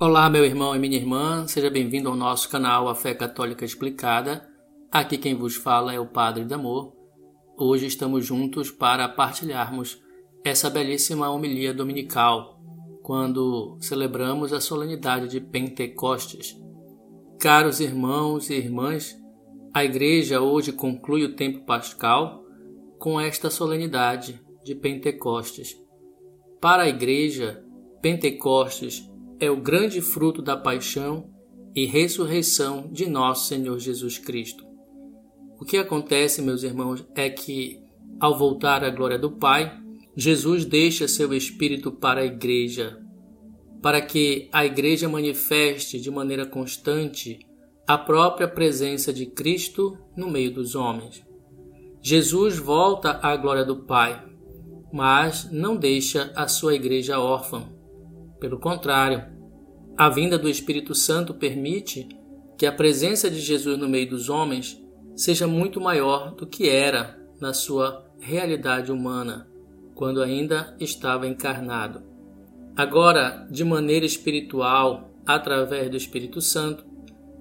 Olá, meu irmão e minha irmã, seja bem-vindo ao nosso canal A Fé Católica Explicada. Aqui quem vos fala é o Padre Damor. Hoje estamos juntos para partilharmos essa belíssima homilia dominical, quando celebramos a solenidade de Pentecostes. Caros irmãos e irmãs, a Igreja hoje conclui o tempo pascal com esta solenidade de Pentecostes. Para a Igreja, Pentecostes é o grande fruto da paixão e ressurreição de nosso Senhor Jesus Cristo. O que acontece, meus irmãos, é que, ao voltar à glória do Pai, Jesus deixa seu Espírito para a Igreja, para que a Igreja manifeste de maneira constante a própria presença de Cristo no meio dos homens. Jesus volta à glória do Pai, mas não deixa a sua Igreja órfã pelo contrário, a vinda do Espírito Santo permite que a presença de Jesus no meio dos homens seja muito maior do que era na sua realidade humana, quando ainda estava encarnado. Agora, de maneira espiritual, através do Espírito Santo,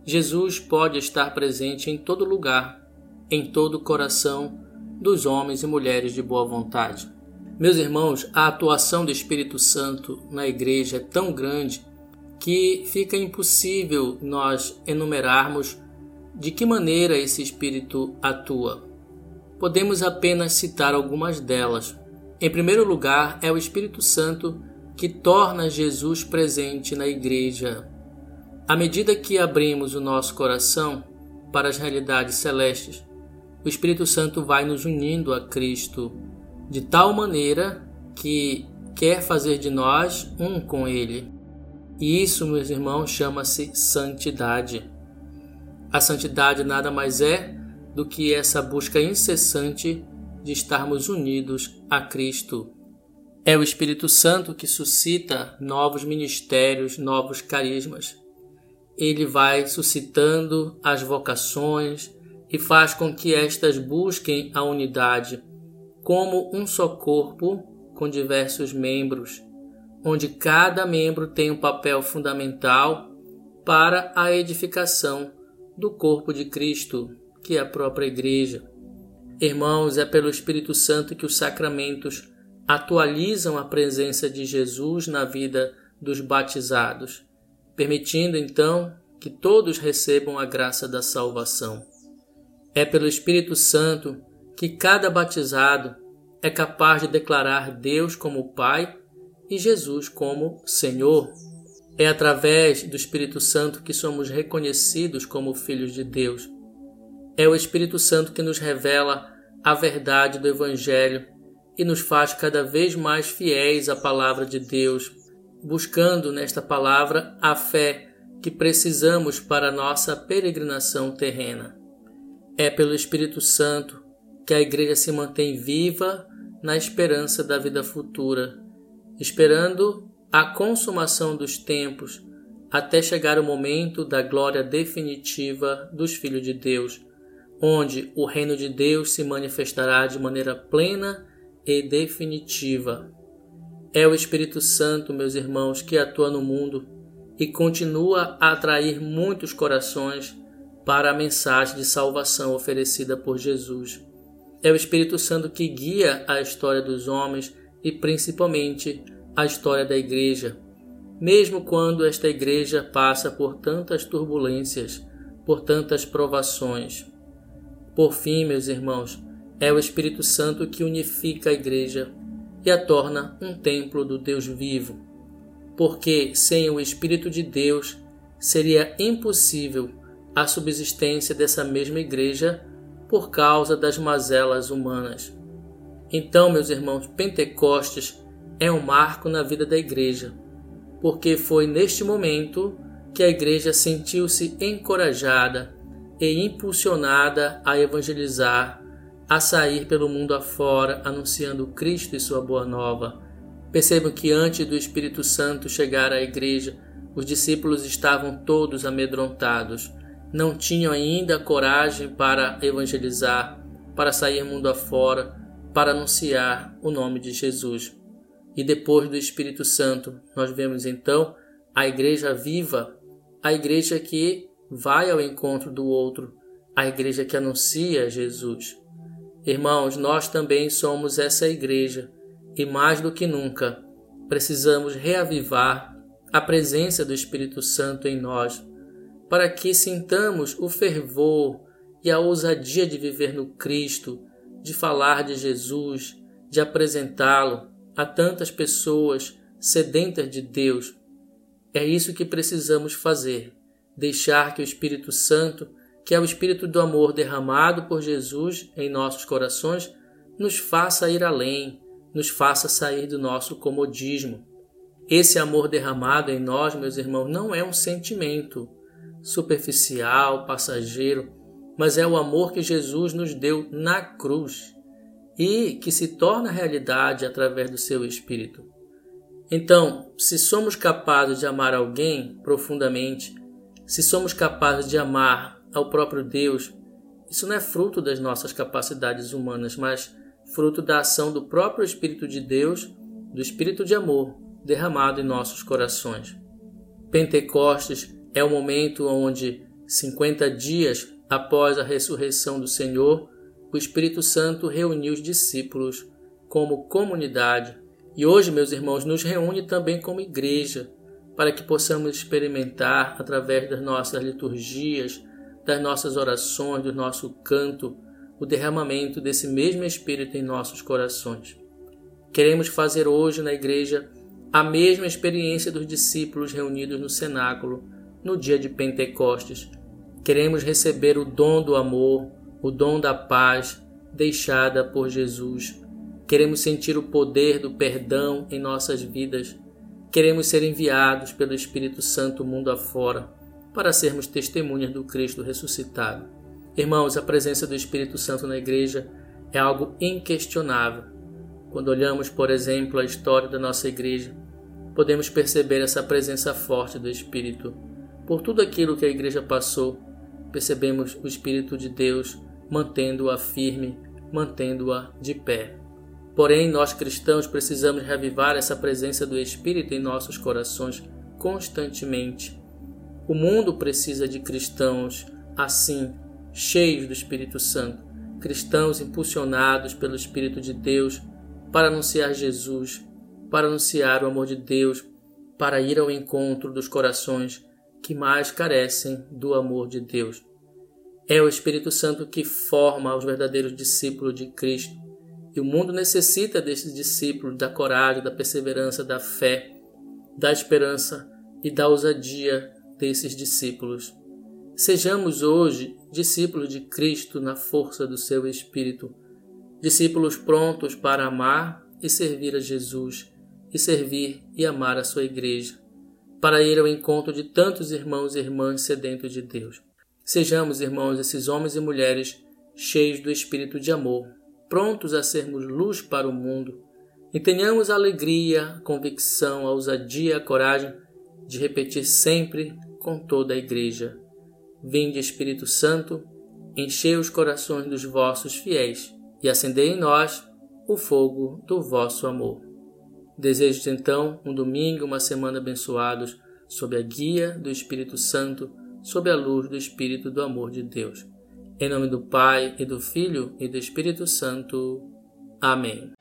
Jesus pode estar presente em todo lugar, em todo o coração dos homens e mulheres de boa vontade. Meus irmãos, a atuação do Espírito Santo na igreja é tão grande que fica impossível nós enumerarmos de que maneira esse Espírito atua. Podemos apenas citar algumas delas. Em primeiro lugar, é o Espírito Santo que torna Jesus presente na igreja. À medida que abrimos o nosso coração para as realidades celestes, o Espírito Santo vai nos unindo a Cristo de tal maneira que quer fazer de nós um com Ele. E isso, meus irmãos, chama-se santidade. A santidade nada mais é do que essa busca incessante de estarmos unidos a Cristo. É o Espírito Santo que suscita novos ministérios, novos carismas. Ele vai suscitando as vocações e faz com que estas busquem a unidade como um só corpo com diversos membros, onde cada membro tem um papel fundamental para a edificação do corpo de Cristo, que é a própria Igreja. Irmãos, é pelo Espírito Santo que os sacramentos atualizam a presença de Jesus na vida dos batizados, permitindo então que todos recebam a graça da salvação. É pelo Espírito Santo que cada batizado é capaz de declarar Deus como Pai e Jesus como Senhor. É através do Espírito Santo que somos reconhecidos como filhos de Deus. É o Espírito Santo que nos revela a verdade do Evangelho e nos faz cada vez mais fiéis à palavra de Deus, buscando nesta palavra a fé que precisamos para nossa peregrinação terrena. É pelo Espírito Santo que a igreja se mantém viva na esperança da vida futura, esperando a consumação dos tempos até chegar o momento da glória definitiva dos filhos de Deus, onde o reino de Deus se manifestará de maneira plena e definitiva. É o Espírito Santo, meus irmãos, que atua no mundo e continua a atrair muitos corações para a mensagem de salvação oferecida por Jesus. É o Espírito Santo que guia a história dos homens e principalmente a história da igreja, mesmo quando esta igreja passa por tantas turbulências, por tantas provações. Por fim, meus irmãos, é o Espírito Santo que unifica a igreja e a torna um templo do Deus vivo. Porque sem o Espírito de Deus seria impossível a subsistência dessa mesma igreja por causa das mazelas humanas. Então, meus irmãos, Pentecostes é um marco na vida da igreja, porque foi neste momento que a igreja sentiu-se encorajada e impulsionada a evangelizar, a sair pelo mundo afora anunciando Cristo e sua boa nova. Percebam que antes do Espírito Santo chegar à igreja, os discípulos estavam todos amedrontados não tinham ainda coragem para evangelizar, para sair mundo afora, para anunciar o nome de Jesus. E depois do Espírito Santo, nós vemos então a igreja viva, a igreja que vai ao encontro do outro, a igreja que anuncia Jesus. Irmãos, nós também somos essa igreja e mais do que nunca precisamos reavivar a presença do Espírito Santo em nós, para que sintamos o fervor e a ousadia de viver no Cristo, de falar de Jesus, de apresentá-lo a tantas pessoas sedentas de Deus. É isso que precisamos fazer, deixar que o Espírito Santo, que é o Espírito do amor derramado por Jesus em nossos corações, nos faça ir além, nos faça sair do nosso comodismo. Esse amor derramado em nós, meus irmãos, não é um sentimento superficial, passageiro, mas é o amor que Jesus nos deu na cruz e que se torna realidade através do seu Espírito. Então, se somos capazes de amar alguém profundamente, se somos capazes de amar ao próprio Deus, isso não é fruto das nossas capacidades humanas, mas fruto da ação do próprio Espírito de Deus, do Espírito de amor derramado em nossos corações. Pentecostes é o momento onde, 50 dias após a ressurreição do Senhor, o Espírito Santo reuniu os discípulos como comunidade e hoje, meus irmãos, nos reúne também como igreja para que possamos experimentar através das nossas liturgias, das nossas orações, do nosso canto, o derramamento desse mesmo Espírito em nossos corações. Queremos fazer hoje na igreja a mesma experiência dos discípulos reunidos no cenáculo no dia de Pentecostes. Queremos receber o dom do amor, o dom da paz deixada por Jesus. Queremos sentir o poder do perdão em nossas vidas. Queremos ser enviados pelo Espírito Santo mundo afora para sermos testemunhas do Cristo ressuscitado. Irmãos, a presença do Espírito Santo na igreja é algo inquestionável. Quando olhamos, por exemplo, a história da nossa igreja, podemos perceber essa presença forte do Espírito. Por tudo aquilo que a igreja passou, percebemos o Espírito de Deus mantendo-a firme, mantendo-a de pé. Porém, nós cristãos precisamos reavivar essa presença do Espírito em nossos corações constantemente. O mundo precisa de cristãos assim, cheios do Espírito Santo, cristãos impulsionados pelo Espírito de Deus para anunciar Jesus, para anunciar o amor de Deus, para ir ao encontro dos corações que mais carecem do amor de Deus. É o Espírito Santo que forma os verdadeiros discípulos de Cristo. E o mundo necessita desses discípulos, da coragem, da perseverança, da fé, da esperança e da ousadia desses discípulos. Sejamos hoje discípulos de Cristo na força do seu Espírito, discípulos prontos para amar e servir a Jesus e servir e amar a sua igreja, para ir ao encontro de tantos irmãos e irmãs sedentos de Deus. Sejamos, irmãos, esses homens e mulheres cheios do espírito de amor, prontos a sermos luz para o mundo, e tenhamos a alegria, a convicção, a ousadia a coragem de repetir sempre com toda a igreja: Vinde, Espírito Santo, enchei os corações dos vossos fiéis e acendei em nós o fogo do vosso amor. Desejo-te então um domingo, uma semana abençoados, sob a guia do Espírito Santo, sob a luz do Espírito do amor de Deus. Em nome do Pai, e do Filho, e do Espírito Santo. Amém.